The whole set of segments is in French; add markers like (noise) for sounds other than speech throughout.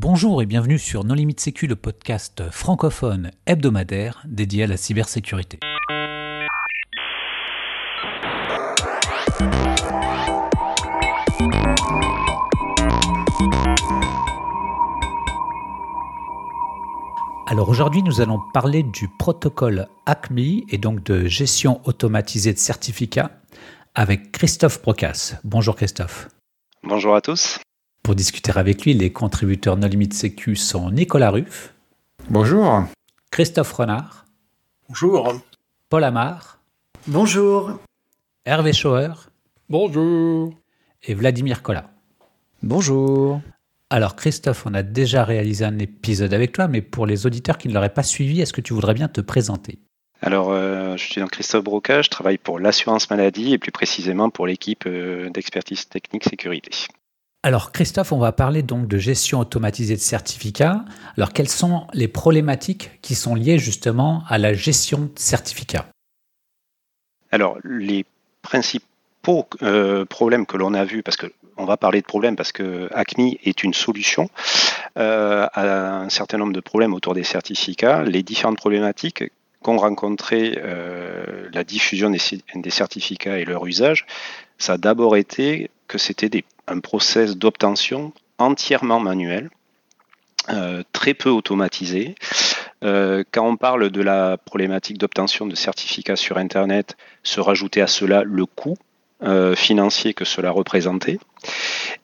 Bonjour et bienvenue sur Non Limite Sécu, le podcast francophone hebdomadaire dédié à la cybersécurité. Alors aujourd'hui, nous allons parler du protocole ACMI et donc de gestion automatisée de certificats avec Christophe Procas. Bonjour Christophe. Bonjour à tous. Pour discuter avec lui, les contributeurs No Limite Sécu sont Nicolas Ruff. Bonjour. Christophe Renard. Bonjour. Paul Amar. Bonjour. Hervé Schauer. Bonjour. Et Vladimir Collat. Bonjour. Alors Christophe, on a déjà réalisé un épisode avec toi, mais pour les auditeurs qui ne l'auraient pas suivi, est-ce que tu voudrais bien te présenter? Alors, euh, je suis Christophe Broca, je travaille pour l'assurance maladie et plus précisément pour l'équipe euh, d'expertise technique sécurité. Alors Christophe, on va parler donc de gestion automatisée de certificats. Alors quelles sont les problématiques qui sont liées justement à la gestion de certificats? Alors les principaux euh, problèmes que l'on a vus, parce que on va parler de problèmes parce que ACMI est une solution à un certain nombre de problèmes autour des certificats. Les différentes problématiques qu'ont rencontré euh, la diffusion des, certificats et leur usage, ça a d'abord été que c'était un process d'obtention entièrement manuel, euh, très peu automatisé. Euh, quand on parle de la problématique d'obtention de certificats sur Internet, se rajoutait à cela le coût financier que cela représentait.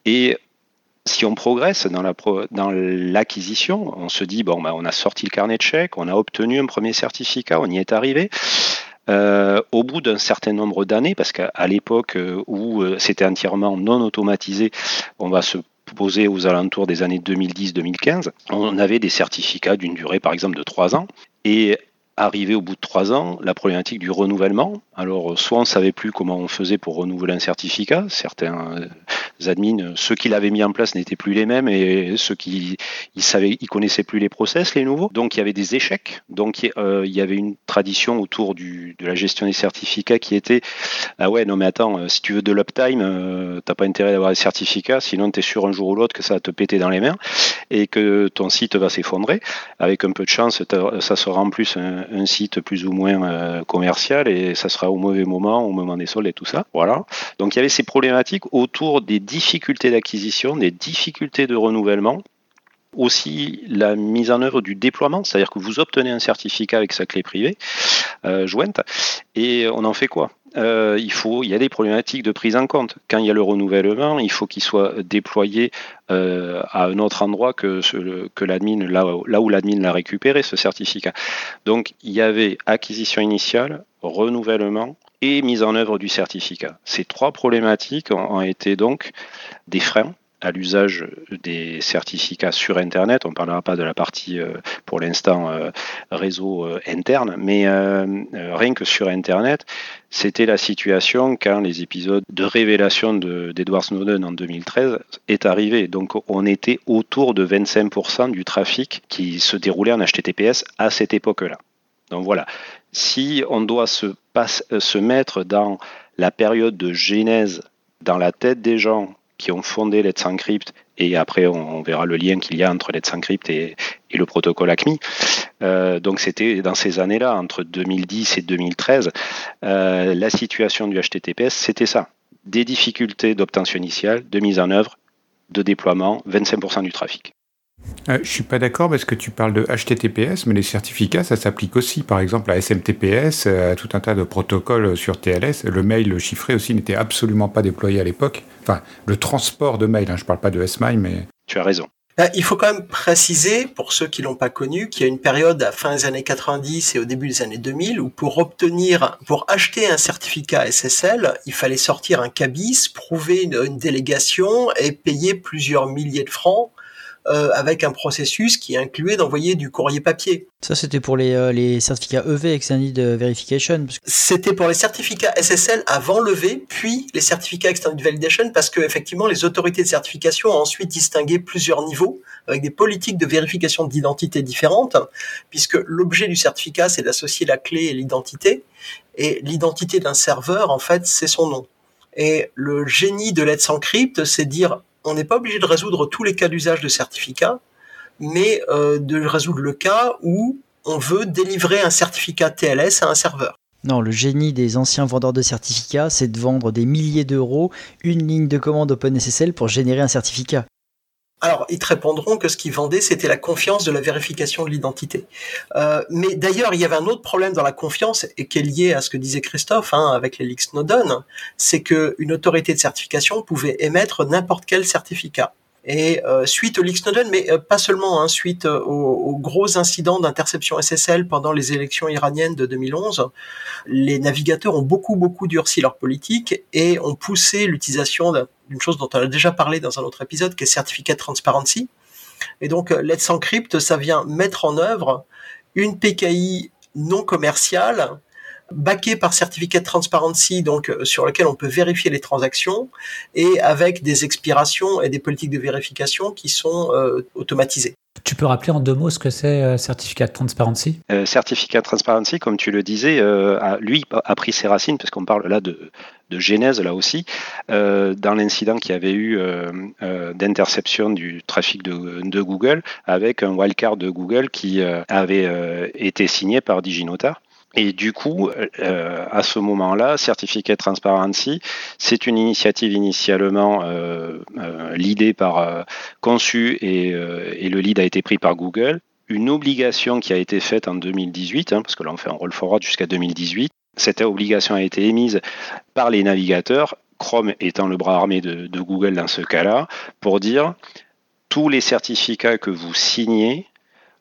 Et si on progresse dans, la dans l'acquisition, on se dit bon, bah, on a sorti le carnet de chèques, on a obtenu un premier certificat, on y est arrivé. Euh, au bout d'un certain nombre d'années, parce qu'à l'époque euh, où euh, c'était entièrement non automatisé, on va se poser aux alentours des années 2010-2015, on avait des certificats d'une durée par exemple de trois ans. Et arrivé au bout de trois ans, la problématique du renouvellement. Alors, soit on ne savait plus comment on faisait pour renouveler un certificat, certains admins, ceux qui l'avaient mis en place n'étaient plus les mêmes et ceux qui ils savaient, ils connaissaient plus les process, les nouveaux. Donc il y avait des échecs. Donc euh, il y avait une tradition autour de la gestion des certificats qui était ah ouais non mais attends euh, si tu veux de l'uptime, euh, t'as pas intérêt d'avoir des certificats, sinon tu es sûr un jour ou l'autre que ça va te péter dans les mains et que ton site va s'effondrer. Avec un peu de chance, ça sera en plus un site plus ou moins commercial et ça sera au mauvais moment, au moment des soldes et tout ça. Voilà. Donc il y avait ces problématiques autour des difficultés d'acquisition, des difficultés de renouvellement, aussi la mise en œuvre du déploiement, c'est-à-dire que vous obtenez un certificat avec sa clé privée euh, jointe, et on en fait quoi? Euh, il, faut, il y a des problématiques de prise en compte. Quand il y a le renouvellement, il faut qu'il soit déployé euh, à un autre endroit que, l'admin, là où l'admin l'a récupéré, ce certificat. Donc il y avait acquisition initiale, renouvellement, et mise en œuvre du certificat. Ces trois problématiques ont été donc des freins à l'usage des certificats sur Internet. On ne parlera pas de la partie, euh, pour l'instant, euh, réseau euh, interne, mais rien que sur Internet, c'était la situation quand les épisodes de révélation d'Edward Snowden en 2013 est arrivé. Donc on était autour de 25% du trafic qui se déroulait en HTTPS à cette époque-là. Donc voilà, si on doit se, se mettre dans la période de genèse dans la tête des gens qui ont fondé Let's Encrypt, et après on, verra le lien qu'il y a entre Let's Encrypt et, le protocole ACMI. Euh, donc c'était dans ces années-là, entre 2010 et 2013, euh, la situation du HTTPS, c'était ça. Des difficultés d'obtention initiale, de mise en œuvre, de déploiement, 25% du trafic. Euh, je suis pas d'accord parce que tu parles de HTTPS, mais les certificats, ça s'applique aussi, par exemple, à SMTPS, euh, à tout un tas de protocoles sur TLS. Le mail chiffré aussi n'était absolument pas déployé à l'époque. Enfin, le transport de mail, hein, je ne parle pas de SMIME, mais... Tu as raison. Euh, il faut quand même préciser, pour ceux qui l'ont pas connu, qu'il y a une période à fin des années 90 et au début des années 2000 où pour obtenir, pour acheter un certificat SSL, il fallait sortir un cabis, prouver une délégation et payer plusieurs milliers de francs euh, avec un processus qui incluait d'envoyer du courrier papier. Ça, c'était pour les, euh, les certificats EV, Extended Verification. C'était pour les certificats SSL avant l'EV, puis les certificats Extended Validation, parce que effectivement, les autorités de certification ont ensuite distingué plusieurs niveaux avec des politiques de vérification d'identité différentes, puisque l'objet du certificat, c'est d'associer la clé et l'identité, et l'identité d'un serveur, en fait, c'est son nom. Et le génie de Let's Encrypt, c'est dire on n'est pas obligé de résoudre tous les cas d'usage de certificat, mais de résoudre le cas où on veut délivrer un certificat TLS à un serveur. Non, le génie des anciens vendeurs de certificats, c'est de vendre des milliers d'euros une ligne de commande OpenSSL pour générer un certificat. Alors, ils te répondront que ce qu'ils vendaient, c'était la confiance de la vérification de l'identité. Euh, mais d'ailleurs, il y avait un autre problème dans la confiance et qui est lié à ce que disait Christophe hein, avec les leaks Snowden, c'est qu'une autorité de certification pouvait émettre n'importe quel certificat. Et euh, suite au Snowden, mais euh, pas seulement, hein, suite euh, aux, gros incidents d'interception SSL pendant les élections iraniennes de 2011, les navigateurs ont beaucoup beaucoup durci leur politique et ont poussé l'utilisation d'une chose dont on a déjà parlé dans un autre épisode, qui est Certificate Transparency. Et donc, Let's Encrypt, ça vient mettre en œuvre une PKI non commerciale backé par certificat de transparency, donc euh, sur lequel on peut vérifier les transactions, et avec des expirations et des politiques de vérification qui sont euh, automatisées. Tu peux rappeler en deux mots ce que c'est euh, certificat de transparency? Certificat de transparency, comme tu le disais, lui a pris ses racines, parce qu'on parle là de, de genèse là aussi, dans l'incident qu'il y avait eu d'interception du trafic de, de, Google, avec un wildcard de Google qui avait été signé par DigiNotar. Et du coup, euh, à ce moment-là, Certificate Transparency, c'est une initiative initialement euh, euh leadée par, euh, conçue et, et, le lead a été pris par Google. Une obligation qui a été faite en 2018, hein, parce que là on fait un roll forward jusqu'à 2018. Cette obligation a été émise par les navigateurs, Chrome étant le bras armé de, de Google dans ce cas-là, pour dire tous les certificats que vous signez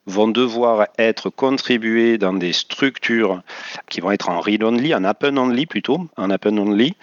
vont devoir être contribués dans des structures qui vont être en read-only, en append-only plutôt, en append-only.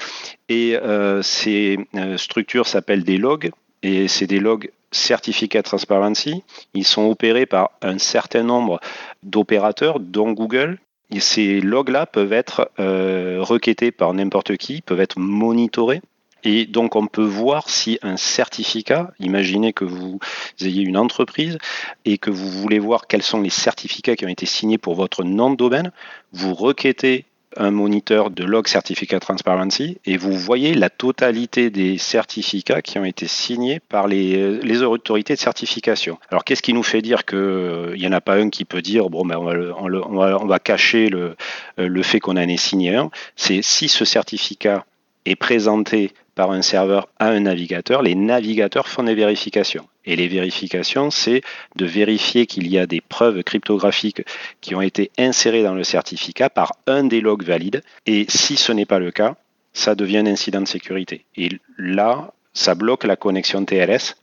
Et euh, ces euh, structures s'appellent des logs, et c'est des logs Certificate Transparency. Ils sont opérés par un certain nombre d'opérateurs, dont Google. Et ces logs-là peuvent être euh, requêtés par n'importe qui, peuvent être monitorés. Et donc, on peut voir si un certificat, imaginez que vous ayez une entreprise et que vous voulez voir quels sont les certificats qui ont été signés pour votre nom de domaine, vous requêtez un moniteur de log certificat transparency et vous voyez la totalité des certificats qui ont été signés par les, les autorités de certification. Alors qu'est-ce qui nous fait dire qu'il euh, n'y en a pas un qui peut dire bon ben on, va, cacher le, le fait qu'on en ait signé un? C'est si ce certificat est présenté par un serveur à un navigateur, les navigateurs font des vérifications. Et les vérifications, c'est de vérifier qu'il y a des preuves cryptographiques qui ont été insérées dans le certificat par un des logs valides. Et si ce n'est pas le cas, ça devient un incident de sécurité. Et là, ça bloque la connexion TLS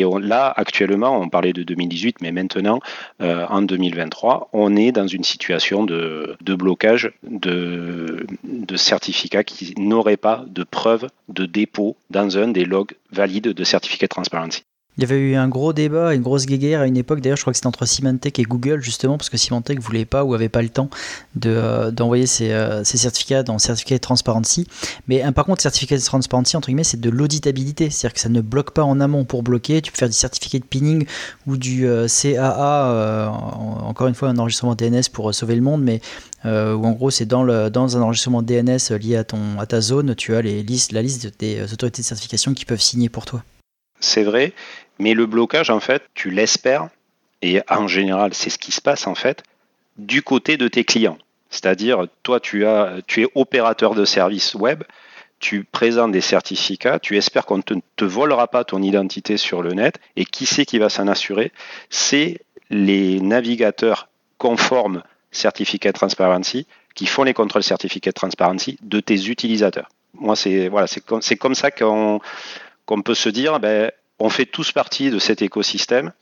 et là, actuellement, on parlait de 2018, mais maintenant, euh, en 2023, on est dans une situation de, blocage de, certificats qui n'auraient pas de preuve de dépôt dans un des logs valides de certificat de transparency. Il y avait eu un gros débat, une grosse guéguerre à une époque. D'ailleurs, je crois que c'était entre Symantec et Google, justement, parce que Symantec voulait pas ou avait pas le temps euh, d'envoyer euh, ses, certificats dans certificat de transparency. Mais par contre, certificat de transparency, entre guillemets, c'est de l'auditabilité. C'est-à-dire que ça ne bloque pas en amont pour bloquer. Tu peux faire du certificat de pinning ou du euh, CAA, encore une fois, un enregistrement DNS pour sauver le monde, mais où en gros, c'est dans, dans un enregistrement DNS lié à, ton, à ta zone, tu as les listes, la liste des autorités de certification qui peuvent signer pour toi. C'est vrai, mais le blocage, en fait, tu l'espères, et en général, c'est ce qui se passe, en fait, du côté de tes clients. C'est-à-dire, toi, tu, es opérateur de services web, tu présentes des certificats, tu espères qu'on ne te, volera pas ton identité sur le net, et qui c'est qui va s'en assurer? C'est les navigateurs conformes Certificate Transparency qui font les contrôles Certificate Transparency de tes utilisateurs. Moi, c'est voilà, comme, ça qu'on peut se dire, ben, on fait tous partie de cet écosystème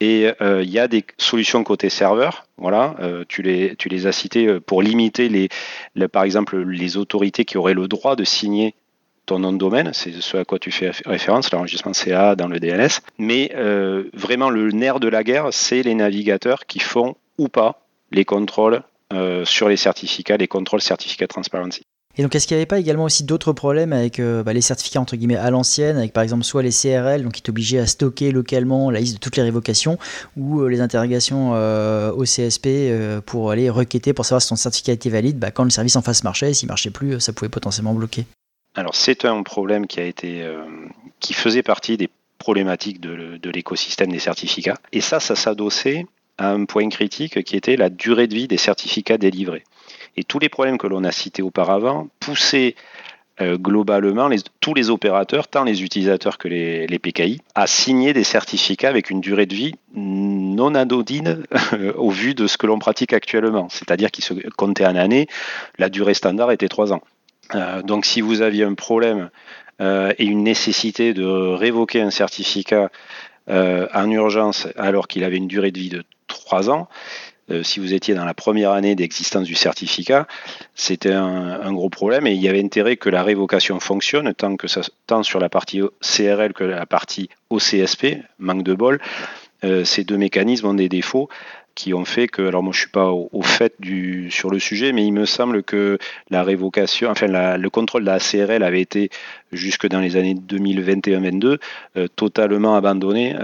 et euh, il y a des solutions côté serveur. Voilà, euh, tu, les, as citées euh, pour limiter les, par exemple les autorités qui auraient le droit de signer ton nom de domaine, c'est ce à quoi tu fais référence, l'enregistrement CA dans le DNS. Mais vraiment, le nerf de la guerre, c'est les navigateurs qui font ou pas les contrôles sur les certificats, les contrôles certificats transparency. Et donc, est-ce qu'il n'y avait pas également aussi d'autres problèmes avec euh, bah, les certificats entre guillemets à l'ancienne, avec par exemple soit les CRL, donc qui t'obligeaient à stocker localement la liste de toutes les révocations, ou euh, les interrogations euh, au CSP pour aller requêter pour savoir si ton certificat était valide, bah, quand le service en face marchait, s'il marchait plus, ça pouvait potentiellement bloquer. Alors c'est un problème qui a été, qui faisait partie des problématique de, de l'écosystème des certificats. Et ça, ça s'adossait à un point critique qui était la durée de vie des certificats délivrés. Et tous les problèmes que l'on a cités auparavant poussaient euh, globalement tous les opérateurs, tant les utilisateurs que les, PKI, à signer des certificats avec une durée de vie non anodine au vu de ce que l'on pratique actuellement. C'est-à-dire qu'ils se comptaient en années, la durée standard était trois ans. Euh, donc si vous aviez un problème euh, et une nécessité de révoquer un certificat euh, en urgence alors qu'il avait une durée de vie de trois ans, euh, si vous étiez dans la première année d'existence du certificat, c'était un, gros problème et il y avait intérêt que la révocation fonctionne tant, que tant sur la partie CRL que la partie OCSP, manque de bol. Euh, ces deux mécanismes ont des défauts qui ont fait que, alors moi je suis pas au, fait sur le sujet, mais il me semble que la révocation, enfin le contrôle de la CRL avait été jusque dans les années 2021-22 euh, totalement abandonné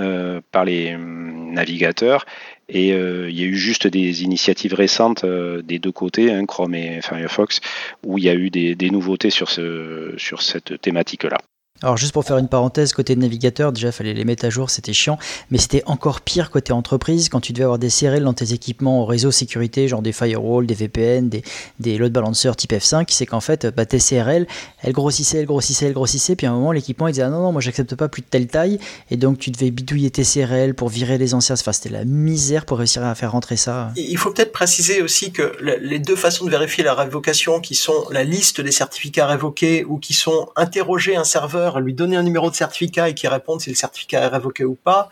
par les hum, navigateurs et euh, il y a eu juste des initiatives récentes euh, des deux côtés, hein, Chrome et Firefox, où il y a eu des, nouveautés sur cette thématique-là. Alors juste pour faire une parenthèse, côté navigateur, déjà il fallait les mettre à jour, c'était chiant, mais c'était encore pire côté entreprise quand tu devais avoir des CRL dans tes équipements au réseau sécurité, genre des firewalls, des VPN, des, load balancers type F5, c'est qu'en fait bah, tes CRL, elles grossissaient, elles grossissaient, elles grossissaient, puis à un moment l'équipement il disait ah non non moi j'accepte pas plus de telle taille, et donc tu devais bidouiller tes CRL pour virer les anciens, enfin c'était la misère pour réussir à faire rentrer ça. Il faut peut-être préciser aussi que les deux façons de vérifier la révocation qui sont la liste des certificats révoqués ou qui sont interroger un serveur lui donner un numéro de certificat et qu'il réponde si le certificat est révoqué ou pas,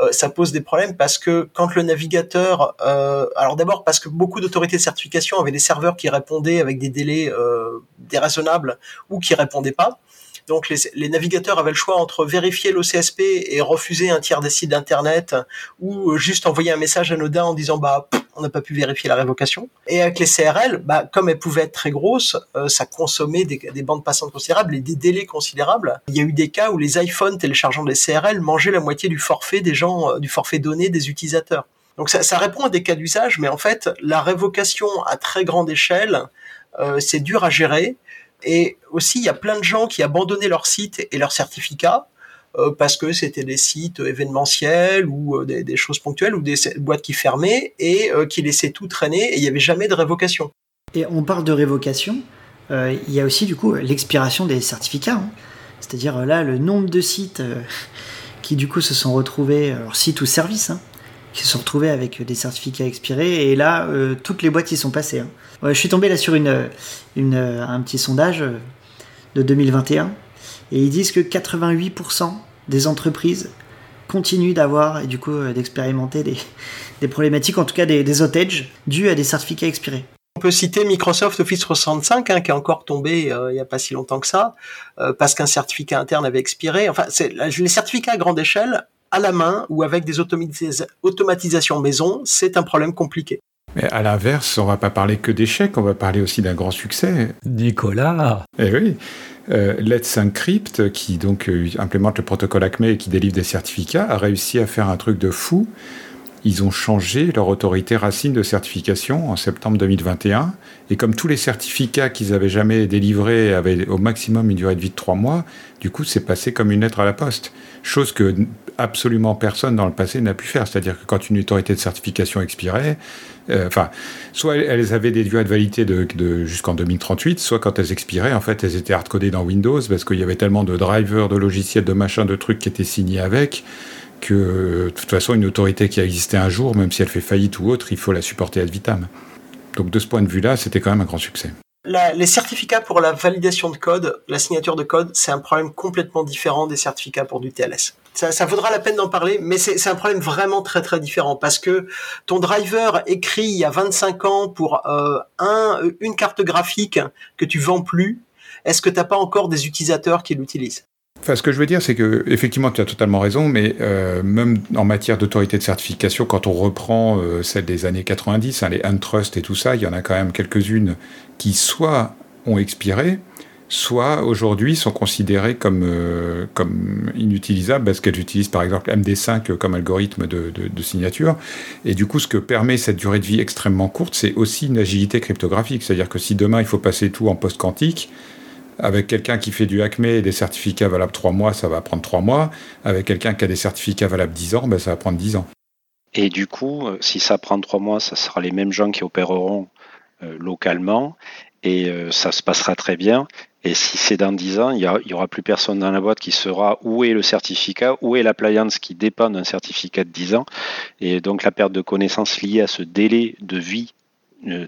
euh, ça pose des problèmes parce que quand le navigateur, euh, alors d'abord parce que beaucoup d'autorités de certification avaient des serveurs qui répondaient avec des délais euh, déraisonnables ou qui répondaient pas. Donc les, navigateurs avaient le choix entre vérifier l'OCSP et refuser un tiers des sites d'internet ou juste envoyer un message anodin en disant bah on n'a pas pu vérifier la révocation. Et avec les CRL, bah, comme elles pouvaient être très grosses, euh, ça consommait des, bandes passantes considérables et des délais considérables. Il y a eu des cas où les iPhones téléchargeant des CRL mangeaient la moitié du forfait des gens, euh, du forfait donné des utilisateurs. Donc ça, ça, répond à des cas d'usage, mais en fait, la révocation à très grande échelle, euh, c'est dur à gérer. Et aussi, il y a plein de gens qui abandonnaient leur site et leur certificat euh, parce que c'était des sites événementiels ou euh, des, choses ponctuelles ou des boîtes qui fermaient et euh, qui laissaient tout traîner et il n'y avait jamais de révocation. Et on parle de révocation, il y a aussi du coup l'expiration des certificats. Hein. C'est-à-dire là, le nombre de sites (laughs) qui du coup se sont retrouvés, alors sites ou services, hein, qui se sont retrouvés avec des certificats expirés. Et là, toutes les boîtes y sont passées. Hein. je suis tombé là sur une, un petit sondage de 2021 et ils disent que 88% des entreprises continuent d'avoir et du coup euh, d'expérimenter des, (laughs) problématiques, en tout cas des, des outages dus à des certificats expirés. On peut citer Microsoft Office 365 hein, qui est encore tombé euh, il n'y a pas si longtemps que ça euh, parce qu'un certificat interne avait expiré. Enfin, les certificats à grande échelle à la main ou avec des automatisations maison, c'est un problème compliqué. Mais à l'inverse, on va pas parler que d'échecs, on va parler aussi d'un grand succès. Nicolas Eh oui euh, Let's Encrypt, qui donc euh, implémente le protocole ACME et qui délivre des certificats, a réussi à faire un truc de fou. Ils ont changé leur autorité racine de certification en septembre 2021. Et comme tous les certificats qu'ils avaient jamais délivrés avaient au maximum une durée de vie de trois mois, du coup, c'est passé comme une lettre à la poste. Chose que absolument personne dans le passé n'a pu faire. C'est-à-dire que quand une autorité de certification expirait, euh, soit elles avaient des durées de validité de, jusqu'en 2038, soit quand elles expiraient, en fait, elles étaient hardcodées dans Windows parce qu'il y avait tellement de drivers, de logiciels, de machins, de trucs qui étaient signés avec que de toute façon, une autorité qui a existé un jour, même si elle fait faillite ou autre, il faut la supporter ad vitam. Donc de ce point de vue-là, c'était quand même un grand succès. les certificats pour la validation de code, la signature de code, c'est un problème complètement différent des certificats pour du TLS ça, vaudra la peine d'en parler, mais c'est un problème vraiment très très différent parce que ton driver écrit il y a 25 ans pour euh, un, une carte graphique que tu vends plus, est-ce que tu n'as pas encore des utilisateurs qui l'utilisent? Enfin, ce que je veux dire, c'est que effectivement, tu as totalement raison, mais euh, même en matière d'autorité de certification, quand on reprend euh, celle des années 90, hein, les Untrust et tout ça, il y en a quand même quelques-unes qui soit ont expiré, soit aujourd'hui sont considérées comme, euh, comme inutilisables parce qu'elles utilisent par exemple MD5 comme algorithme de, signature. Et du coup, ce que permet cette durée de vie extrêmement courte, c'est aussi une agilité cryptographique. C'est-à-dire que si demain il faut passer tout en post quantique, Avec quelqu'un qui fait du Acme et des certificats valables 3 mois, ça va prendre 3 mois. Avec quelqu'un qui a des certificats valables 10 ans, ben, ça va prendre 10 ans. Et du coup, euh, si ça prend 3 mois, ça sera les mêmes gens qui opéreront euh, localement et ça se passera très bien. Et si c'est dans 10 ans, il n'y aura plus personne dans la boîte qui saura où est le certificat, où est l'appliance qui dépend d'un certificat de 10 ans. Et donc la perte de connaissances liée à ce délai de vie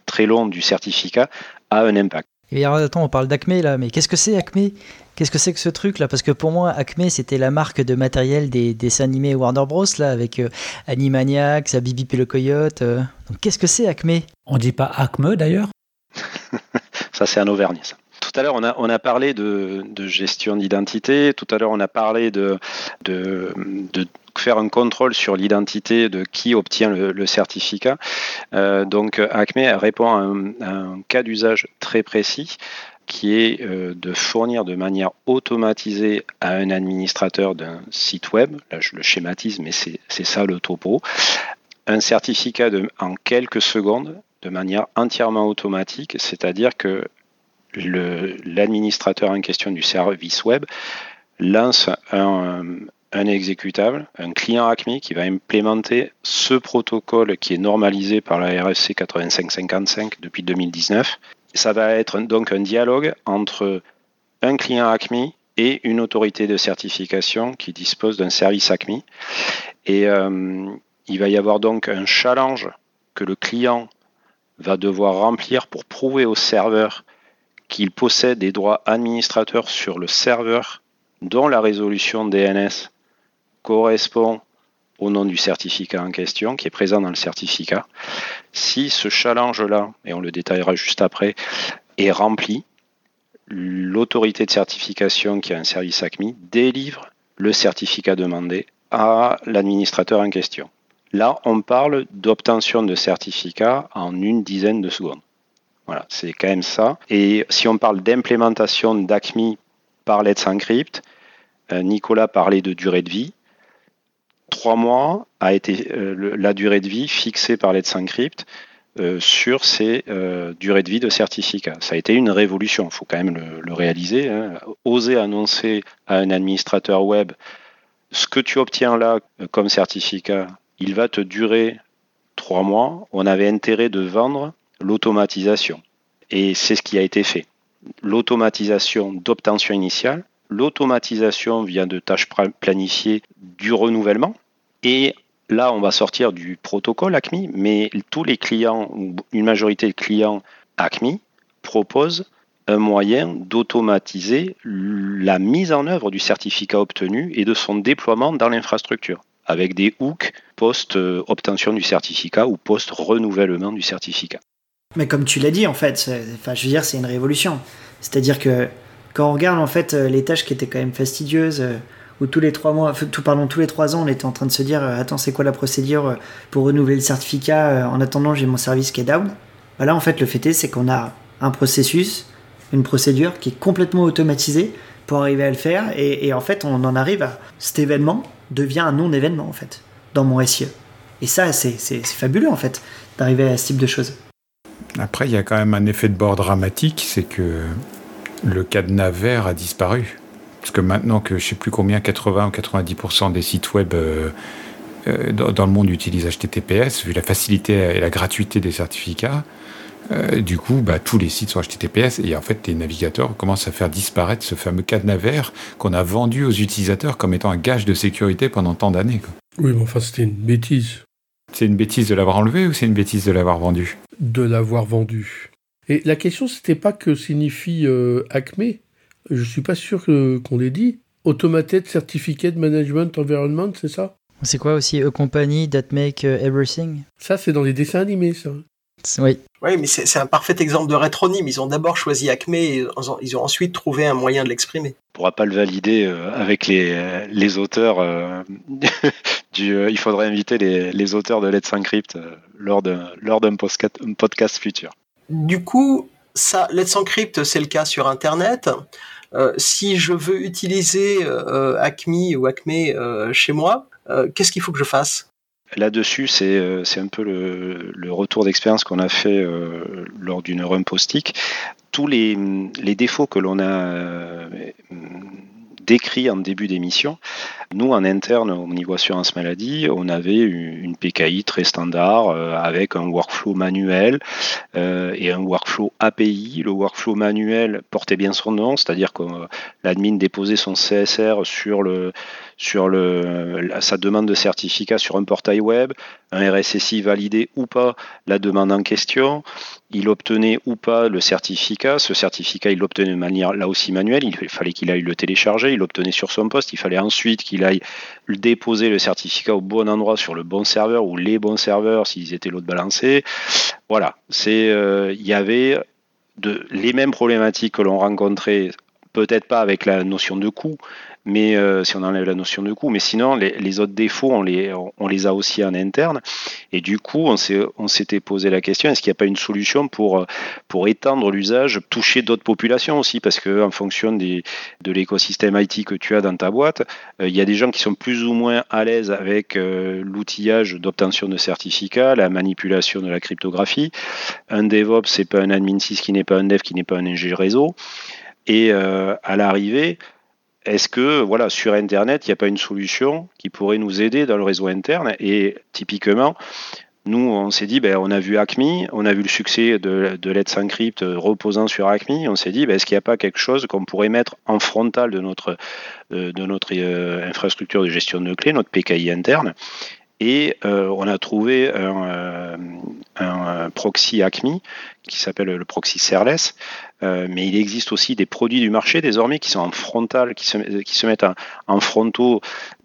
très long du certificat a un impact. Et alors, attends, on parle d'Acme là, mais qu'est-ce que c'est Acme? Qu'est-ce que c'est que ce truc là? Parce que pour moi, Acme c'était la marque de matériel des dessins animés Warner Bros là, avec euh, Animaniacs, Bibi et le Coyote. Euh. Donc qu'est-ce que c'est Acme? On dit pas Acme d'ailleurs? (laughs) Ça c'est un Auvergne. Ça. Tout à l'heure, on a, parlé de, gestion d'identité. Tout à l'heure, on a parlé de, faire un contrôle sur l'identité de qui obtient le, certificat. Euh, donc, Acme répond à un, cas d'usage très précis qui est euh, de fournir de manière automatisée à un administrateur d'un site web, là je le schématise, mais c'est ça le topo, un certificat en quelques secondes de manière entièrement automatique, c'est-à-dire que l'administrateur en question du service web lance un, exécutable, un client ACME qui va implémenter ce protocole qui est normalisé par la RFC 8555 depuis 2019. Ça va être donc un dialogue entre un client ACME et une autorité de certification qui dispose d'un service ACME. Et euh, il va y avoir donc un challenge que le client va devoir remplir pour prouver au serveur qu'il possède des droits administrateurs sur le serveur dont la résolution DNS correspond au nom du certificat en question, qui est présent dans le certificat. Si ce challenge-là, et on le détaillera juste après, est rempli, l'autorité de certification qui a un service ACMI délivre le certificat demandé à l'administrateur en question. Là, on parle d'obtention de certificat en une dizaine de secondes. Voilà, c'est quand même ça. Et si on parle d'implémentation d'ACMI par Let's Encrypt, euh, Nicolas parlait de durée de vie. Trois mois a été euh, la durée de vie fixée par Let's Encrypt euh, sur ces durées de vie de certificats. Ça a été une révolution, il faut quand même le, réaliser. Hein. Oser annoncer à un administrateur web ce que tu obtiens là comme certificat, il va te durer trois mois. On avait intérêt de vendre l'automatisation. Et c'est ce qui a été fait. L'automatisation d'obtention initiale, l'automatisation vient de tâches planifiées du renouvellement. Et là, on va sortir du protocole ACMI, mais tous les clients, une majorité de clients ACMI, proposent un moyen d'automatiser la mise en œuvre du certificat obtenu et de son déploiement dans l'infrastructure, avec des hooks post-obtention du certificat ou post-renouvellement du certificat. Mais comme tu l'as dit, en fait, enfin, je veux dire, c'est une révolution. C'est-à-dire que quand on regarde en fait euh, les tâches qui étaient quand même fastidieuses, euh, où tous les trois mois, tout, pardon, tous les trois ans, on était en train de se dire, euh, attends, c'est quoi la procédure pour renouveler le certificat En attendant, j'ai mon service qui est down. Bah là, en fait, le fait est, c'est qu'on a un processus, une procédure qui est complètement automatisée pour arriver à le faire, et, et en fait, on en arrive à cet événement devient un non-événement en fait dans mon SIE. Et ça, c'est fabuleux en fait d'arriver à ce type de choses. Après, il y a quand même un effet de bord dramatique, c'est que le cadenas vert a disparu. Parce que maintenant que je ne sais plus combien, 80 ou 90% des sites web euh, euh, dans, le monde utilisent HTTPS, vu la facilité et la gratuité des certificats, euh, du coup, bah, tous les sites sont HTTPS et en fait, les navigateurs commencent à faire disparaître ce fameux cadenas vert qu'on a vendu aux utilisateurs comme étant un gage de sécurité pendant tant d'années. Oui, mais enfin, c'était une bêtise. C'est une bêtise de l'avoir enlevé ou c'est une bêtise de l'avoir vendu De l'avoir vendu. Et la question, c'était pas que signifie euh, Acme. Je suis pas sûr qu'on l'ait dit. Automated Certificate Management Environment, c'est ça? C'est quoi aussi A Company That Make euh, Everything? Ça, c'est dans les dessins animés, ça. Oui. Oui, mais c'est un parfait exemple de rétronyme. Ils ont d'abord choisi Acme et ils ont ensuite trouvé un moyen de l'exprimer. On ne pourra pas le valider euh, avec les, les auteurs. Euh, du, euh, il faudrait inviter les, les auteurs de Let's Encrypt lors d'un lors podcast, podcast futur. Du coup, ça, Let's Encrypt, c'est le cas sur Internet. si je veux utiliser Acme ou Acme chez moi, qu'est-ce qu'il faut que je fasse? Là-dessus, c'est un peu le, retour d'expérience qu'on a fait lors d'une run postique. Tous les, les défauts que l'on a décrit en début d'émission, nous, en interne, au niveau assurance maladie, on avait une PKI très standard euh, avec un workflow manuel euh, et un workflow API. Le workflow manuel portait bien son nom, c'est-à-dire que euh, l'admin déposait son CSR sur, le, sur le, sa demande de certificat sur un portail web, un RSSI validé ou pas la demande en question, il obtenait ou pas le certificat. Ce certificat, il l'obtenait de manière là aussi manuelle. Il fallait qu'il aille le télécharger. Il l'obtenait sur son poste. Il fallait ensuite qu'il aille déposer le certificat au bon endroit sur le bon serveur ou les bons serveurs s'ils étaient l'autre balancé. Voilà. C'est, euh, il y avait les mêmes problématiques que l'on rencontrait peut-être pas avec la notion de coût, mais euh, si on enlève la notion de coût, mais sinon les, autres défauts, on les, on les a aussi en interne. Et du coup, on, s'était posé la question est-ce qu'il n'y a pas une solution pour, pour étendre l'usage, toucher d'autres populations aussi? Parce que en fonction des, de l'écosystème IT que tu as dans ta boîte, euh, il y a des gens qui sont plus ou moins à l'aise avec euh, l'outillage d'obtention de certificats, la manipulation de la cryptographie. Un DevOps, c'est pas un admin 6 qui n'est pas un dev, qui n'est pas un ingé réseau. Et à l'arrivée, est-ce que voilà sur Internet, il n'y a pas une solution qui pourrait nous aider dans le réseau interne? Et typiquement, nous, on s'est dit, ben, on a vu Acme, on a vu le succès de, de Let's Encrypt reposant sur Acme, on s'est dit, ben, est-ce qu'il n'y a pas quelque chose qu'on pourrait mettre en frontal de notre, euh, de notre euh, infrastructure de gestion de clés, notre PKI interne? Et euh, on a trouvé un, un proxy Acme qui s'appelle le proxy serverless, euh, mais il existe aussi des produits du marché désormais qui sont en frontal, qui se, mettent en, frontaux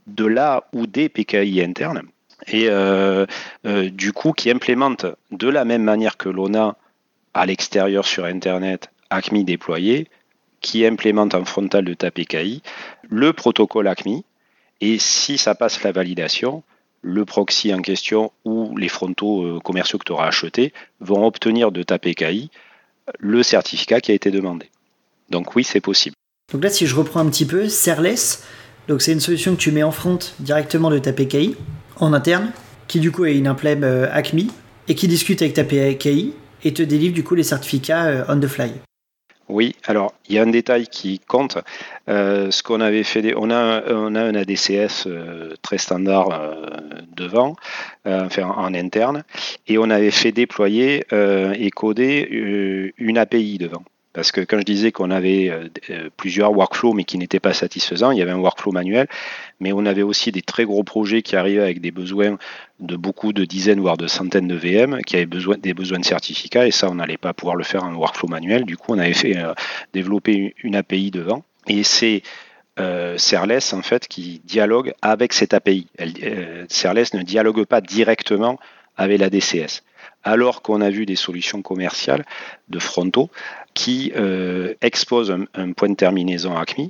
de là ou des PKI internes, et euh, euh, du coup qui implémentent de la même manière que l'on a à l'extérieur sur Internet ACMI déployé, qui implémente en frontal de ta PKI le protocole ACMI, et si ça passe la validation, le proxy en question ou les frontaux euh, commerciaux que tu auras achetés vont obtenir de ta PKI le certificat qui a été demandé. Donc oui, c'est possible. Donc là, si je reprends un petit peu, Serless, c'est une solution que tu mets en front directement de ta PKI en interne, qui du coup est une implème euh, Acme et qui discute avec ta PKI et te délivre du coup les certificats euh, on the fly. Oui, alors il y a un détail qui compte. Euh, ce qu'on avait fait, on a, un ADCS euh, très standard euh, devant, enfin en interne, et on avait fait déployer et coder une API devant. Parce que quand je disais qu'on avait euh, euh, plusieurs workflows mais qui n'étaient pas satisfaisants, il y avait un workflow manuel, mais on avait aussi des très gros projets qui arrivaient avec des besoins de beaucoup de dizaines voire de centaines de VM qui avaient besoin, des besoins de certificats et ça on n'allait pas pouvoir le faire en workflow manuel. Du coup on avait fait euh, développer une API devant et c'est Serless en fait qui dialogue avec cette API. Serless ne dialogue pas directement avec la DCS alors qu'on a vu des solutions commerciales de frontaux qui euh, exposent un, point de terminaison ACME,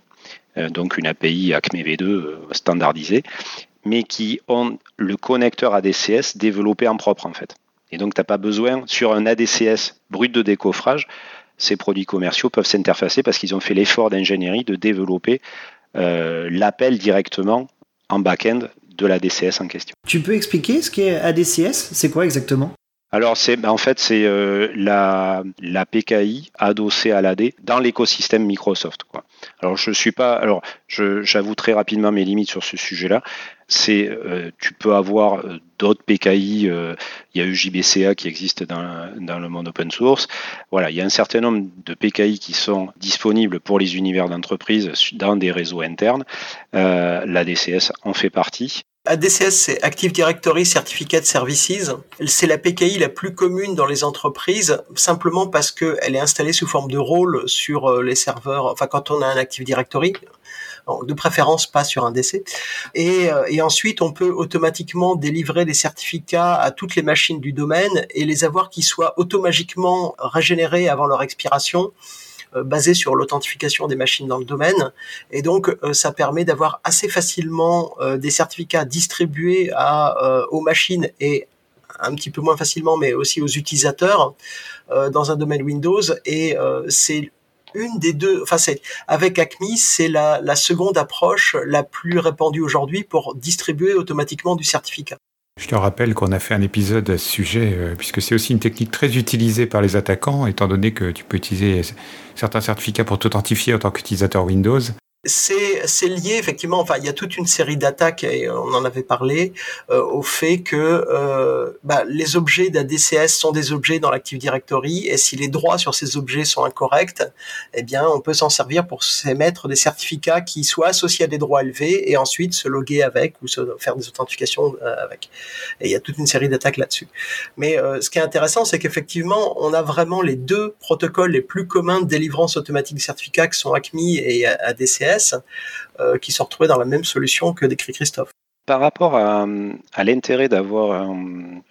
euh, donc une API ACME V2 euh, standardisée, mais qui ont le connecteur ADCS développé en propre en fait. Et donc tu n'as pas besoin, sur un ADCS brut de décoffrage, ces produits commerciaux peuvent s'interfacer parce qu'ils ont fait l'effort d'ingénierie de développer l'appel directement en back-end de l'ADCS en question. Tu peux expliquer ce qu'est ADCS C'est quoi exactement? Alors c'est ben, en fait c'est euh, la, la PKI adossée à l'AD dans l'écosystème Microsoft. Quoi. Alors je suis pas alors j'avoue très rapidement mes limites sur ce sujet-là. C'est euh, tu peux avoir euh, d'autres PKI. il y a eu qui existe dans, dans le monde open source. Voilà, il y a un certain nombre de PKI qui sont disponibles pour les univers d'entreprise dans des réseaux internes. la DCS en fait partie. ADCS, c'est Active Directory Certificate Services. C'est la PKI la plus commune dans les entreprises, simplement parce qu'elle est installée sous forme de rôle sur euh, les serveurs, enfin quand on a un Active Directory, de préférence pas sur un DC. Et, euh, et, ensuite, on peut automatiquement délivrer des certificats à toutes les machines du domaine et les avoir qui soient automatiquement régénérés avant leur expiration basé sur l'authentification des machines dans le domaine. Et donc, euh, ça permet d'avoir assez facilement euh, des certificats distribués à, aux machines et un petit peu moins facilement, mais aussi aux utilisateurs dans un domaine Windows. Et c'est une des deux, enfin c'est avec Acme, c'est la, la seconde approche la plus répandue aujourd'hui pour distribuer automatiquement du certificat. Je te rappelle qu'on a fait un épisode à ce sujet, euh, puisque c'est aussi une technique très utilisée par les attaquants, étant donné que tu peux utiliser certains certificats pour t'authentifier en tant qu'utilisateur Windows. C'est lié effectivement. Enfin, il y a toute une série d'attaques et on en avait parlé euh, au fait que euh, bah, les objets d'ADCS sont des objets dans l'Active Directory et si les droits sur ces objets sont incorrects, eh bien, on peut s'en servir pour s'émettre des certificats qui soient associés à des droits élevés et ensuite se loguer avec ou se faire des authentifications euh, avec. Et il y a toute une série d'attaques là-dessus. Mais ce qui est intéressant, c'est qu'effectivement, on a vraiment les deux protocoles les plus communs de délivrance automatique de certificats qui sont ACME et ADCS euh, qui sont retrouvés dans la même solution que décrit Christophe. Par rapport à, l'intérêt d'avoir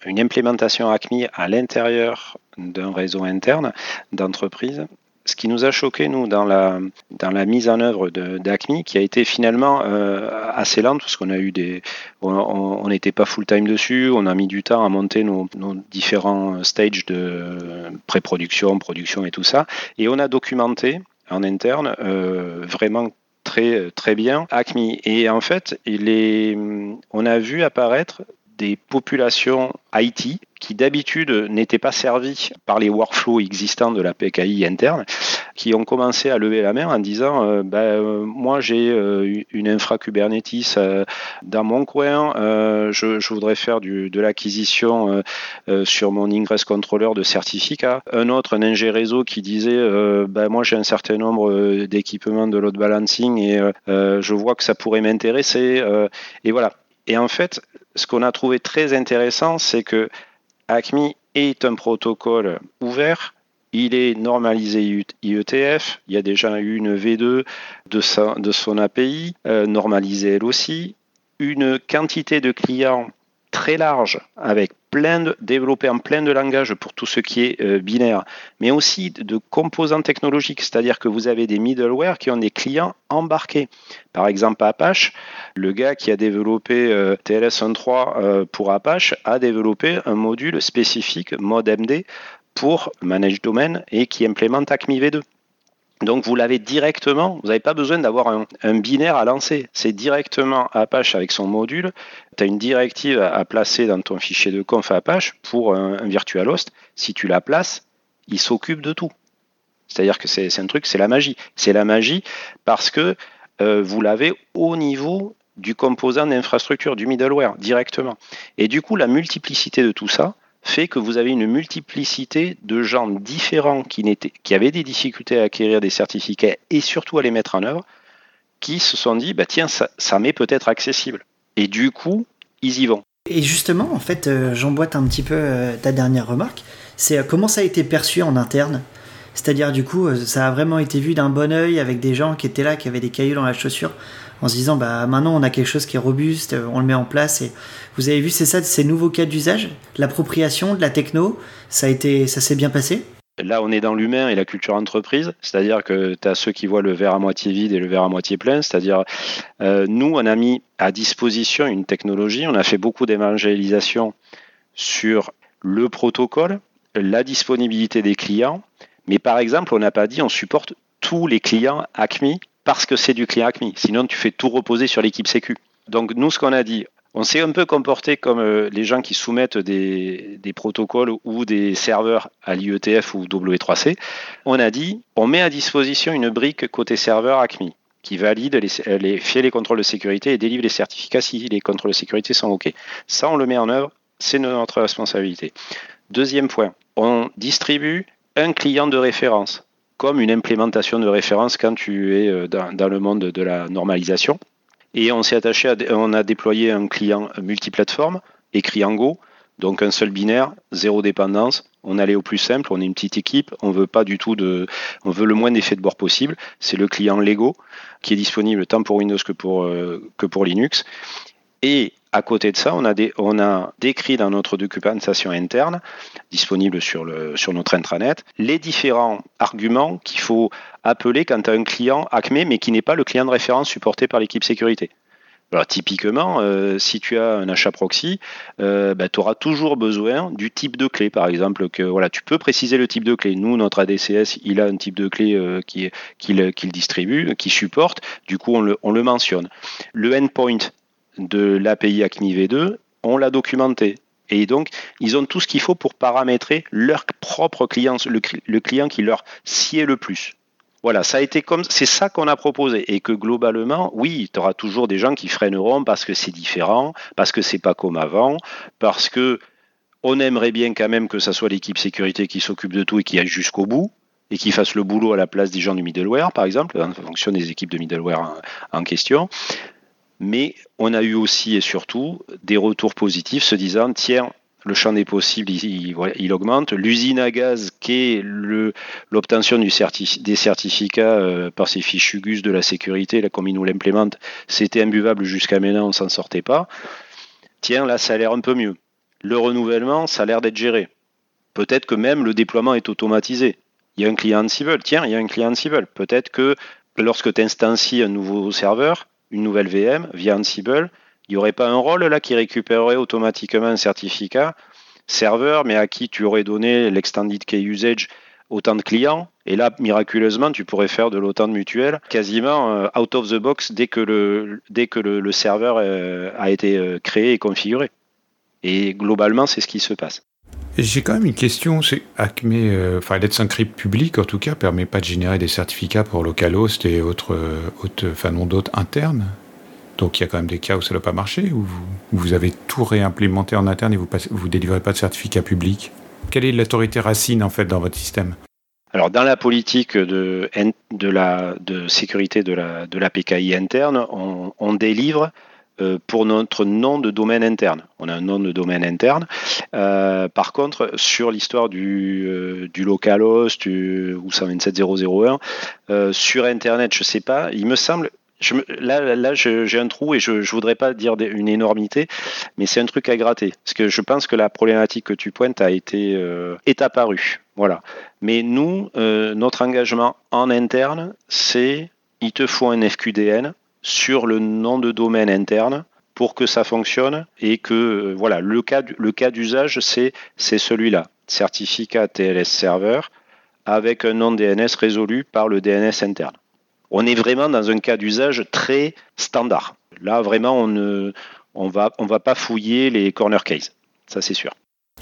une implémentation ACMI à l'intérieur d'un réseau interne d'entreprise, ce qui nous a choqué, nous, dans la, dans la mise en œuvre d'ACMI, qui a été finalement euh, assez lente, parce qu'on a eu des. On n'était pas full-time dessus, on a mis du temps à monter nos, différents stages de pré-production, production et tout ça. Et on a documenté en interne euh, vraiment très, très bien Acme. Et en fait, il est, on a vu apparaître des populations IT qui d'habitude n'étaient pas servies par les workflows existants de la PKI interne, qui ont commencé à lever la main en disant euh, ben, euh, moi j'ai euh, une infra Kubernetes dans mon coin, je, voudrais faire de l'acquisition sur mon ingress controller de certificats. Un autre, un ingé réseau qui disait ben, moi j'ai un certain nombre d'équipements de load balancing et je vois que ça pourrait m'intéresser. et voilà. Et en fait, ce qu'on a trouvé très intéressant, c'est que ACME est un protocole ouvert. Il est normalisé IETF. Il y a déjà une V2 de, de son API, euh, normalisée elle aussi. Une quantité de clients très large avec plein de développé en plein de langages pour tout ce qui est euh, binaire, mais aussi de composants technologiques, c'est-à-dire que vous avez des middleware qui ont des clients embarqués. Par exemple, Apache, le gars qui a développé euh, TLS 1.3 euh, pour Apache a développé un module spécifique mode MD pour Manage Domain et qui implémente ACMI V2. Donc vous l'avez directement, vous n'avez pas besoin d'avoir un, binaire à lancer. C'est directement Apache avec son module. Tu as une directive à, placer dans ton fichier de conf Apache pour un, virtual host. Si tu la places, il s'occupe de tout. C'est-à-dire que c'est un truc, c'est la magie. C'est la magie parce que euh, vous l'avez au niveau du composant d'infrastructure, du middleware, directement. Et du coup, la multiplicité de tout ça, fait que vous avez une multiplicité de gens différents qui, qui avaient des difficultés à acquérir des certificats et surtout à les mettre en œuvre, qui se sont dit, bah tiens, ça, m'est peut-être accessible. Et du coup, ils y vont. Et justement, en fait, euh, j'emboîte un petit peu euh, ta dernière remarque, c'est euh, comment ça a été perçu en interne? C'est-à-dire, du coup, ça a vraiment été vu d'un bon oeil avec des gens qui étaient là, qui avaient des cailloux dans la chaussure, en se disant, bah maintenant on a quelque chose qui est robuste, on le met en place. Et vous avez vu, c'est ça, ces nouveaux cas d'usage, l'appropriation de la techno, ça a été, ça s'est bien passé? Là, on est dans l'humain et la culture entreprise, c'est-à-dire que tu as ceux qui voient le verre à moitié vide et le verre à moitié plein, c'est-à-dire euh, nous, on a mis à disposition une technologie, on a fait beaucoup d'évangélisation sur le protocole, la disponibilité des clients, mais par exemple, on n'a pas dit on supporte tous les clients ACMI parce que c'est du client ACMI. Sinon, tu fais tout reposer sur l'équipe Sécu. Donc, nous, ce qu'on a dit, on s'est un peu comporté comme euh, les gens qui soumettent des, protocoles ou des serveurs à l'IETF ou W3C. On a dit, on met à disposition une brique côté serveur ACMI qui valide les, les, les contrôles de sécurité et délivre les certificats si les contrôles de sécurité sont OK. Ça, on le met en œuvre, c'est notre responsabilité. Deuxième point, on distribue un client de référence comme une implémentation de référence quand tu es euh, dans, le monde de la normalisation. Et on s'est attaché, à, on a déployé un client multiplateforme, écrit en Go, donc un seul binaire, zéro dépendance. On allait au plus simple, on est une petite équipe, on veut pas du tout de, on veut le moins d'effets de bord possible. C'est le client Lego qui est disponible tant pour Windows que pour, euh, que pour Linux. Et à côté de ça, on a, décrit dans notre documentation interne, disponible sur, notre intranet, les différents arguments qu'il faut appeler quand un client ACME, mais qui n'est pas le client de référence supporté par l'équipe sécurité. Alors, typiquement, euh, si tu as un achat proxy, euh, bah, tu auras toujours besoin du type de clé, par exemple. Que voilà, tu peux préciser le type de clé. Nous, notre ADCS, il a un type de clé euh, qui qu'il distribue, qui supporte. Du coup, on le mentionne. Le endpoint, de l'API ACMI V2, on l'a documenté. Et donc, ils ont tout ce qu'il faut pour paramétrer leur propre client, le, client qui leur sied le plus. Voilà, ça a été comme c'est ça qu'on a proposé et que globalement, oui, tu auras toujours des gens qui freineront parce que c'est différent, parce que c'est pas comme avant, parce que on aimerait bien quand même que ça soit l'équipe sécurité qui s'occupe de tout et qui aille jusqu'au bout et qui fasse le boulot à la place des gens du middleware, par exemple, en fonction des équipes de middleware en question mais on a eu aussi et surtout des retours positifs se disant tiens, le champ des possibles, il, augmente. L'usine à gaz, qui est l'obtention des certificats euh, par ces fichus GUS de la sécurité, là, comme ils nous l'implémentent, c'était imbuvable jusqu'à maintenant, on s'en sortait pas. Tiens, là, ça a l'air un peu mieux. Le renouvellement, ça a l'air d'être géré. Peut-être que même le déploiement est automatisé. Il y a un client Ansible. Tiens, il y a un client Ansible. Peut-être que lorsque tu instancies un nouveau serveur, une nouvelle VM via Ansible, il n'y aurait pas un rôle là qui récupérerait automatiquement un certificat serveur, mais à qui tu aurais donné l'extended key usage autant de clients. Et là, miraculeusement, tu pourrais faire de l'autant de mutuelles quasiment euh, out of the box dès que le, dès que le, serveur euh, a été euh, créé et configuré. Et globalement, c'est ce qui se passe. J'ai quand même une question, c'est Acme, enfin Encrypt public en tout cas, permet pas de générer des certificats pour localhost et autres, autres enfin non d'autres internes? Donc il y a quand même des cas où ça n'a pas marché, où vous, avez tout réimplémenté en interne et vous ne délivrez pas de certificat public? Quelle est l'autorité racine en fait dans votre système? Alors dans la politique de, de, la, de sécurité de la, de la PKI interne, on, délivre euh, pour notre nom de domaine interne. On a un nom de domaine interne. Euh, par contre, sur l'histoire du, euh, du localhost ou 127001, sur Internet, je ne sais pas, il me semble, là, là j'ai un trou et je ne voudrais pas dire une énormité, mais c'est un truc à gratter. Parce que je pense que la problématique que tu pointes a été euh, est apparue. Voilà. Mais nous, euh, notre engagement en interne, c'est il te faut un FQDN sur le nom de domaine interne pour que ça fonctionne et que euh, voilà le cas le cas d'usage c'est c'est celui-là certificat TLS serveur avec un nom DNS résolu par le DNS interne on est vraiment dans un cas d'usage très standard. Là, vraiment, on ne on va, on va pas fouiller les corner cases. Ça, c'est sûr.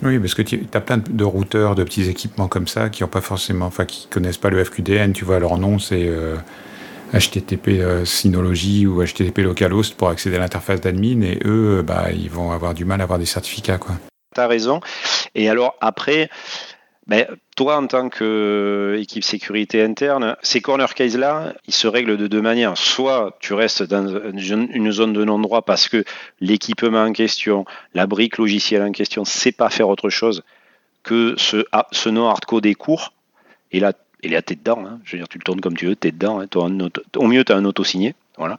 Oui, parce que tu as plein de routeurs, de petits équipements comme ça qui ont pas forcément, enfin, qui connaissent pas le FQDN. Tu vois, leur nom, c'est euh, euh, Synology ou HTTP Localhost pour accéder à l'interface d'admin. Et eux, bah, ils vont avoir du mal à avoir des certificats, quoi. Tu as raison. Et alors, après, ben, toi, en tant qu'équipe sécurité interne, ces corner cases-là, ils se règlent de deux manières. Soit tu restes dans une zone de non-droit parce que l'équipement en question, la brique logicielle en question, ne sait pas faire autre chose que ce, ah, non-hardcode est court. Et là, et là, t'es dedans. Hein. Je veux dire, tu le tournes comme tu veux, t'es dedans. Hein. au mieux, tu as un auto-signé. Voilà.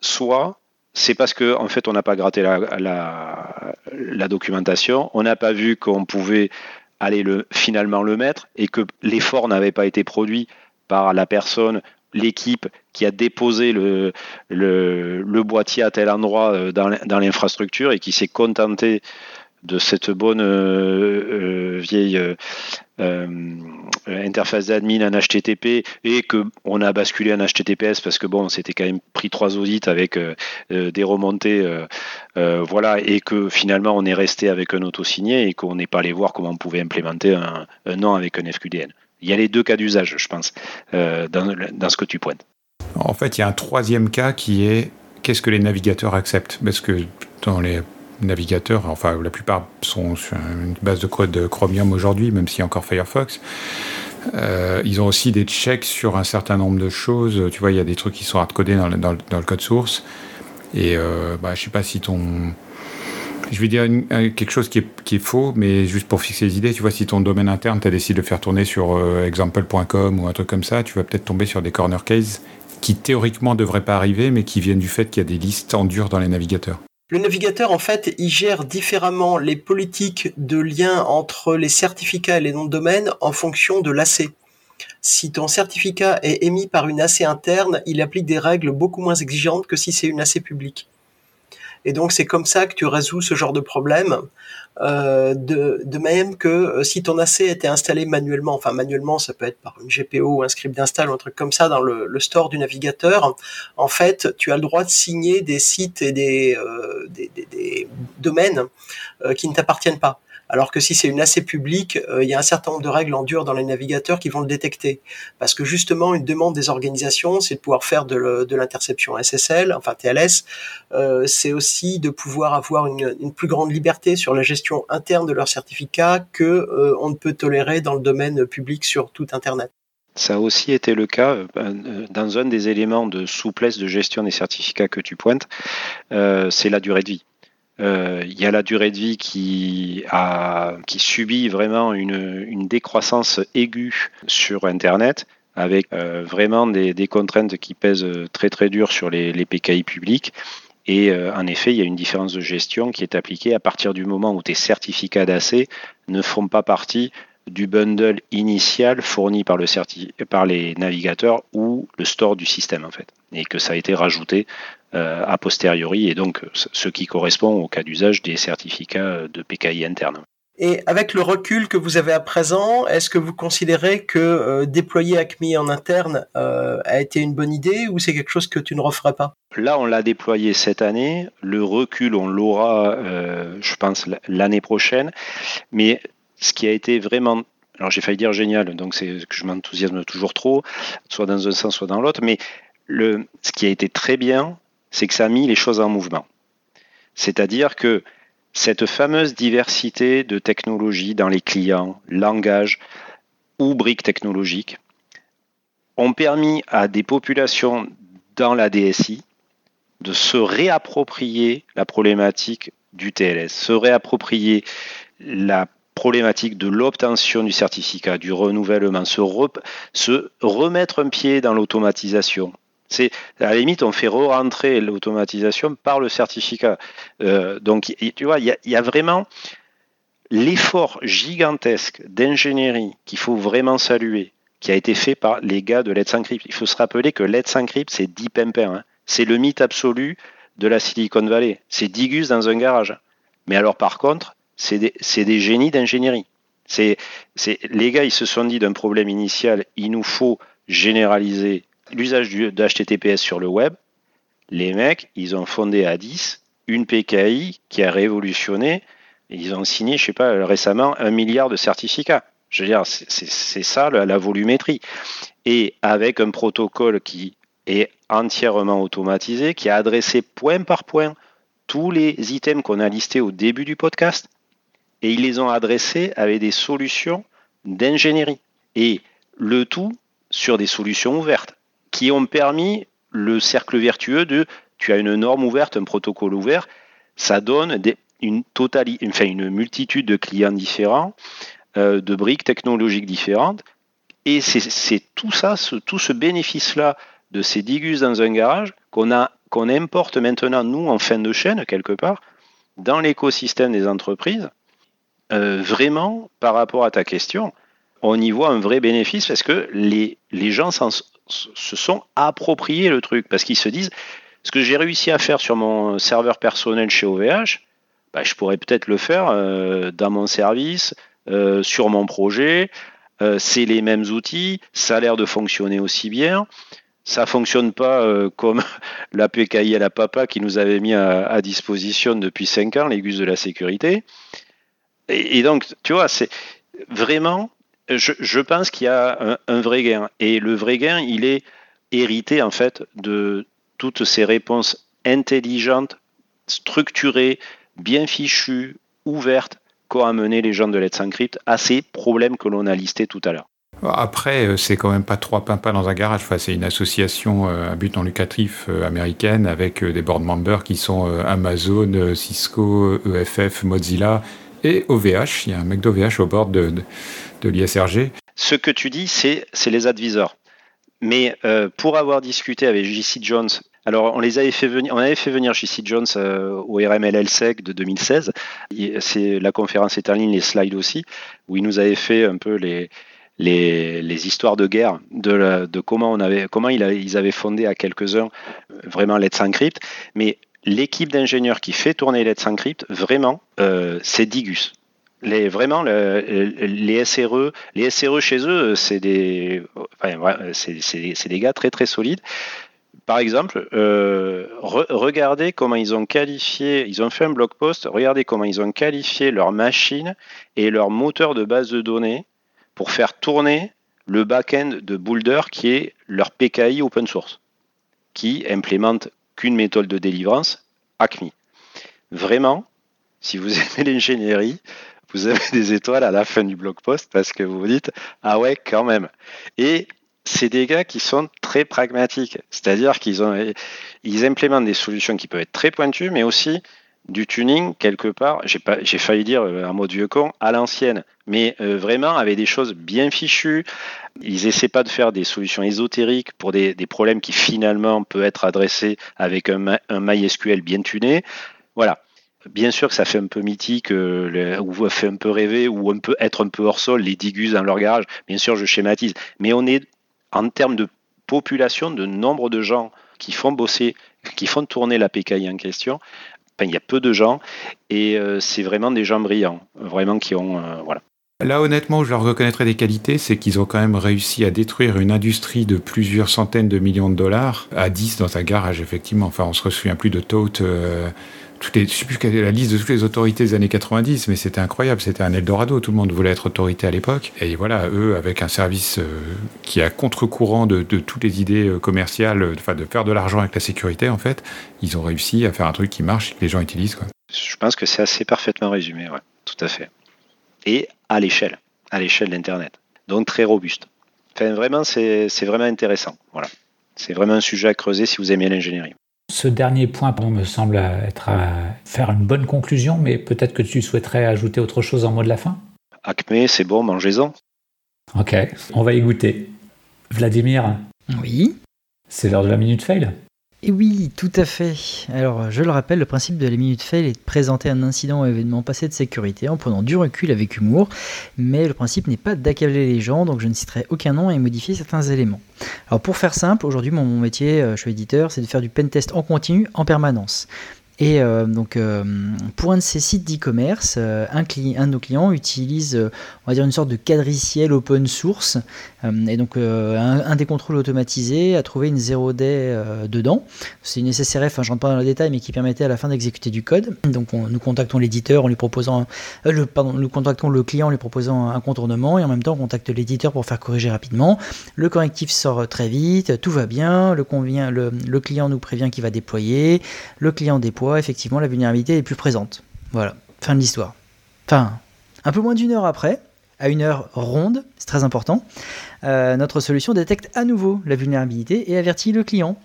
Soit c'est parce qu'en en fait, on n'a pas gratté la, la, documentation, on n'a pas vu qu'on pouvait aller le, finalement le mettre et que l'effort n'avait pas été produit par la personne, l'équipe qui a déposé le, le, boîtier à tel endroit euh, dans l'infrastructure et qui s'est contenté de cette bonne euh, euh, vieille interface d'admin en HTTP et que on a basculé en HTTPS parce que bon c'était quand même pris trois audits avec des remontées voilà et que finalement on est resté avec un auto-signé et qu'on n'est pas allé voir comment on pouvait implémenter un, nom avec un FQDN. Il y a les deux cas d'usage, je pense, dans, dans ce que tu pointes. En fait, il y a un troisième cas qui est qu'est-ce que les navigateurs acceptent? Parce que dans les navigateurs, enfin la plupart sont sur une base de Chromium aujourd'hui, même s'il y a encore Firefox. Euh, ils ont aussi des checks sur un certain nombre de choses. Tu vois, il y a des trucs qui sont hardcodés dans, le code source. Et euh, bah, je sais pas si ton. Je vais dire quelque chose qui est, faux, mais juste pour fixer les idées, tu vois, si ton domaine interne, tu as décidé de faire tourner sur euh, example.com ou un truc comme ça, tu vas peut-être tomber sur des corner cases qui théoriquement ne devraient pas arriver, mais qui viennent du fait qu'il y a des listes en dur dans les navigateurs. Le navigateur, en fait, il gère différemment les politiques de lien entre les certificats et les noms de domaine en fonction de l'AC. Si ton certificat est émis par une AC interne, il applique des règles beaucoup moins exigeantes que si c'est une AC publique. Et donc c'est comme ça que tu résous ce genre de problème. Euh, de, même que euh, si ton AC était installé manuellement, enfin manuellement, ça peut être par une GPO ou un script d'install ou un truc comme ça dans le, store du navigateur, en fait, tu as le droit de signer des sites et des, euh, domaines qui ne t'appartiennent pas. Alors que si c'est une AC publique, euh, il y a un certain nombre de règles en dur dans les navigateurs qui vont le détecter. Parce que justement, une demande des organisations, c'est de pouvoir faire de l'interception SSL, enfin TLS. Euh, c'est aussi de pouvoir avoir une, plus grande liberté sur la gestion interne de leurs certificats que euh, on ne peut tolérer dans le domaine public sur tout Internet. Ça a aussi été le cas dans un des éléments de souplesse de gestion des certificats que tu pointes, c'est la durée de vie. Euh, il y a la durée de vie qui, subit vraiment une, décroissance aiguë sur Internet avec euh, vraiment des, contraintes qui pèsent très très dur sur les, PKI publics. Et euh, en effet, il y a une différence de gestion qui est appliquée à partir du moment où tes certificats d'AC ne font pas partie du bundle initial fourni par, par les navigateurs ou le store du système en fait, et que ça a été rajouté a posteriori, et donc ce qui correspond au cas d'usage des certificats de PKI interne. Et avec le recul que vous avez à présent, est-ce que vous considérez que euh, déployer Acme en interne euh, a été une bonne idée ou c'est quelque chose que tu ne referais pas? Là, on l'a déployé cette année. Le recul, on l'aura, je pense, l'année prochaine. Mais ce qui a été vraiment alors j'ai failli dire génial, donc c'est que je m'enthousiasme toujours trop, soit dans un sens, soit dans l'autre, mais le, ce qui a été très bien, c'est que ça a mis les choses en mouvement. C'est-à-dire que cette fameuse diversité de technologies dans les clients, langages ou briques technologiques, ont permis à des populations dans la DSI de se réapproprier la problématique du TLS, se réapproprier la problématique de l'obtention du certificat, du renouvellement, se, se remettre un pied dans l'automatisation, c'est à la limite, on fait re-rentrer l'automatisation par le certificat. Euh, donc, tu vois, il y, a vraiment l'effort gigantesque d'ingénierie qu'il faut vraiment saluer, qui a été fait par les gars de Let's Encrypt. Il faut se rappeler que Let's Encrypt, c'est Deep Pimpin. Hein. C'est le mythe absolu de la Silicon Valley. C'est Digus dans un garage. Mais alors, par contre, c'est des, des, génies d'ingénierie. C'est, les gars, ils se sont dit d'un problème initial, il nous faut généraliser l'usage d'HTTPS sur le web, les mecs, ils ont fondé à 10 une PKI qui a révolutionné. Ils ont signé, je sais pas, récemment un milliard de certificats. Je veux dire, c'est ça la, volumétrie. Et avec un protocole qui est entièrement automatisé, qui a adressé point par point tous les items qu'on a listés au début du podcast, et ils les ont adressés avec des solutions d'ingénierie. Et le tout sur des solutions ouvertes qui ont permis le cercle vertueux de tu as une norme ouverte, un protocole ouvert, ça donne une, enfin une multitude de clients différents, euh, de briques technologiques différentes. Et c'est tout ça, ce, tout ce bénéfice-là de ces digus dans un garage qu'on qu'on importe maintenant, nous, en fin de chaîne, quelque part, dans l'écosystème des entreprises. Euh, vraiment, par rapport à ta question, on y voit un vrai bénéfice parce que les, les gens se sont appropriés le truc parce qu'ils se disent ce que j'ai réussi à faire sur mon serveur personnel chez OVH, bah, je pourrais peut-être le faire euh, dans mon service, euh, sur mon projet. Euh, c'est les mêmes outils, ça a l'air de fonctionner aussi bien. Ça fonctionne pas (laughs) comme la PKI à la papa qui nous avait mis à, disposition depuis 5 ans, les de la sécurité. Et donc, tu vois, c'est vraiment je, pense qu'il y a un, vrai gain. Et le vrai gain, il est hérité en fait de toutes ces réponses intelligentes, structurées, bien fichues, ouvertes qu'ont amené les gens de Let's Encrypt à ces problèmes que l'on a listés tout à l'heure. Après, euh, c'est quand même pas trois pimpins dans un garage. C'est une association euh, à but non lucratif euh, américaine avec des board members qui sont Amazon, Cisco, EFF, Mozilla et OVH. Il y a un mec d'OVH au bord de, de, l'ISRG. Ce que tu dis, c'est les advisors. Mais euh, pour avoir discuté avec JC Jones, alors on les avait fait venir, on avait fait venir JC Jones euh, au RMLLSEC de 2016. C'est la conférence est en ligne, les slides aussi, où il nous avait fait un peu les, les, les, histoires de guerre, de, de comment, on avait, comment il ils avaient fondé à quelques-uns vraiment Let's Encrypt. Mais l'équipe d'ingénieurs qui fait tourner Let's Encrypt, vraiment, euh, c'est Digus. Les, vraiment, les SRE, SRE chez eux, c'est des, c'est des gars très très solides. Par exemple, euh, regardez comment ils ont qualifié, ils ont fait un blog post, regardez comment ils ont qualifié leur machine et leur moteur de base de données pour faire tourner le back-end de Boulder qui est leur PKI open source, qui implémente qu'une méthode de délivrance, Acme. Vraiment, si vous (laughs) aimez l'ingénierie, vous avez des étoiles à la fin du blog post parce que vous vous dites ah ouais quand même. Et c'est des gars qui sont très pragmatiques, c'est-à-dire qu'ils ils implémentent des solutions qui peuvent être très pointues, mais aussi du tuning quelque part. J'ai failli dire euh, un mot de vieux con à l'ancienne, mais euh, vraiment avec des choses bien fichues. Ils essaient pas de faire des solutions ésotériques pour des, problèmes qui finalement peuvent être adressés avec un, un MySQL bien tuné. Voilà. Bien sûr que ça fait un peu mythique, euh, ou fait un peu rêver, ou on peut être un peu hors sol, les digus dans leur garage. Bien sûr, je schématise, mais on est en termes de population, de nombre de gens qui font bosser, qui font tourner la PKI en question, il y a peu de gens et euh, c'est vraiment des gens brillants, vraiment qui ont. Euh, voilà. Là, honnêtement, où je leur reconnaîtrais des qualités, c'est qu'ils ont quand même réussi à détruire une industrie de plusieurs centaines de millions de dollars à 10 dans un garage, effectivement. Enfin, on se souvient plus de Tote. Euh, toutes les, je sais plus quelle est la liste de toutes les autorités des années 90, mais c'était incroyable, c'était un Eldorado, tout le monde voulait être autorité à l'époque. Et voilà, eux, avec un service euh, qui est à contre-courant de, toutes les idées euh, commerciales, enfin de faire de l'argent avec la sécurité, en fait, ils ont réussi à faire un truc qui marche et que les gens utilisent. Quoi. Je pense que c'est assez parfaitement résumé, ouais, tout à fait. Et à l'échelle, à l'échelle d'Internet. Donc très robuste. Enfin, vraiment, c'est vraiment intéressant. Voilà. C'est vraiment un sujet à creuser si vous aimez l'ingénierie. Ce dernier point me semble être à faire une bonne conclusion, mais peut-être que tu souhaiterais ajouter autre chose en mot de la fin? Acme, c'est bon, mangez-en. Ok, on va y goûter. Vladimir? Oui C'est l'heure de la minute fail et oui, tout à fait. Alors, je le rappelle, le principe de la minute fail est de présenter un incident ou événement passé de sécurité en prenant du recul avec humour, mais le principe n'est pas d'accabler les gens, donc je ne citerai aucun nom et modifier certains éléments. Alors, pour faire simple, aujourd'hui, mon, métier, euh, je suis éditeur, c'est de faire du pen test en continu en permanence. Et euh, donc, euh, pour un de ces sites d'e-commerce, un, un, de nos clients utilise, on va dire, une sorte de quadriciel open source euh, et donc euh, un, des contrôles automatisés a trouvé une 0D euh, dedans. C'est une SSRF, je rentre pas dans le détail, mais qui permettait à la fin d'exécuter du code. Donc nous contactons l'éditeur en lui proposant, le, pardon, nous contactons le client en lui proposant un contournement et en même temps on contacte l'éditeur pour faire corriger rapidement. Le correctif sort très vite, tout va bien, le client nous prévient qu'il va déployer, le client déploie, effectivement la vulnérabilité est plus présente. Voilà, fin de l'histoire. Enfin, un peu moins d'une heure après, à une heure ronde, c'est très important, euh, notre solution détecte à nouveau la vulnérabilité et avertit le client.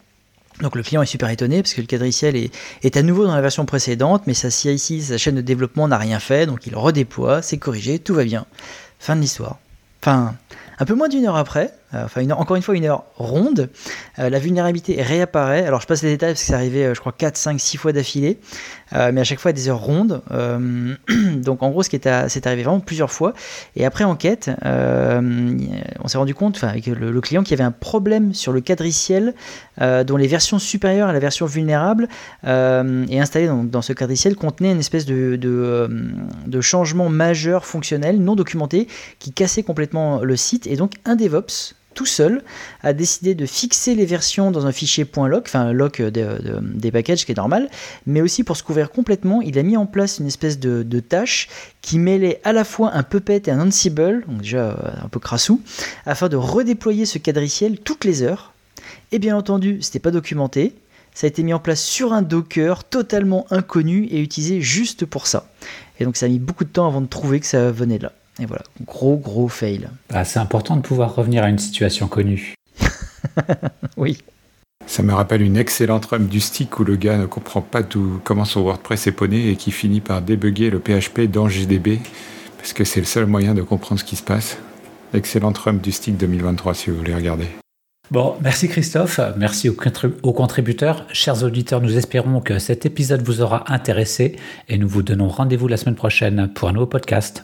Donc le client est super étonné parce que le quadriciel est, à nouveau dans la version précédente, mais sa chaîne de développement n'a rien fait, donc il redéploie, c'est corrigé, tout va bien. Fin de l'histoire. Enfin, un peu moins d'une heure après, euh, encore une fois une heure ronde, euh, la vulnérabilité réapparaît. Alors je passe les détails parce que c'est arrivé, euh, je crois, 4, 5, 6 fois d'affilée, mais à chaque fois des heures rondes. (clears throat) donc en gros, ce qui est, arrivé vraiment plusieurs fois. Et après enquête, on s'est rendu compte, avec le, client, qu'il y avait un problème sur le quadriciel dont les versions supérieures à la version vulnérable et installée dans, dans, ce quadriciel contenaient une espèce de, de changement majeur fonctionnel non documenté qui cassait complètement le site. Et donc un DevOps tout seul, a décidé de fixer les versions dans un fichier .lock, enfin lock des packages, qui est normal, mais aussi pour se couvrir complètement, il a mis en place une espèce de, tâche qui mêlait à la fois un Puppet et un Ansible, donc déjà euh, un peu crassou, afin de redéployer ce quadriciel toutes les heures. Et bien entendu, c'était pas documenté, ça a été mis en place sur un Docker totalement inconnu et utilisé juste pour ça. Et donc ça a mis beaucoup de temps avant de trouver que ça venait de là. Et voilà, gros gros fail. Ah, c'est important de pouvoir revenir à une situation connue. (laughs) oui. Ça me rappelle une excellente run du stick où le gars ne comprend pas tout, comment son WordPress est poney et qui finit par débugger le PHP dans JDB parce que c'est le seul moyen de comprendre ce qui se passe. Excellente run du stick 2023 si vous voulez regarder. Bon, merci Christophe, merci aux, aux, contributeurs. Chers auditeurs, nous espérons que cet épisode vous aura intéressé et nous vous donnons rendez-vous la semaine prochaine pour un nouveau podcast.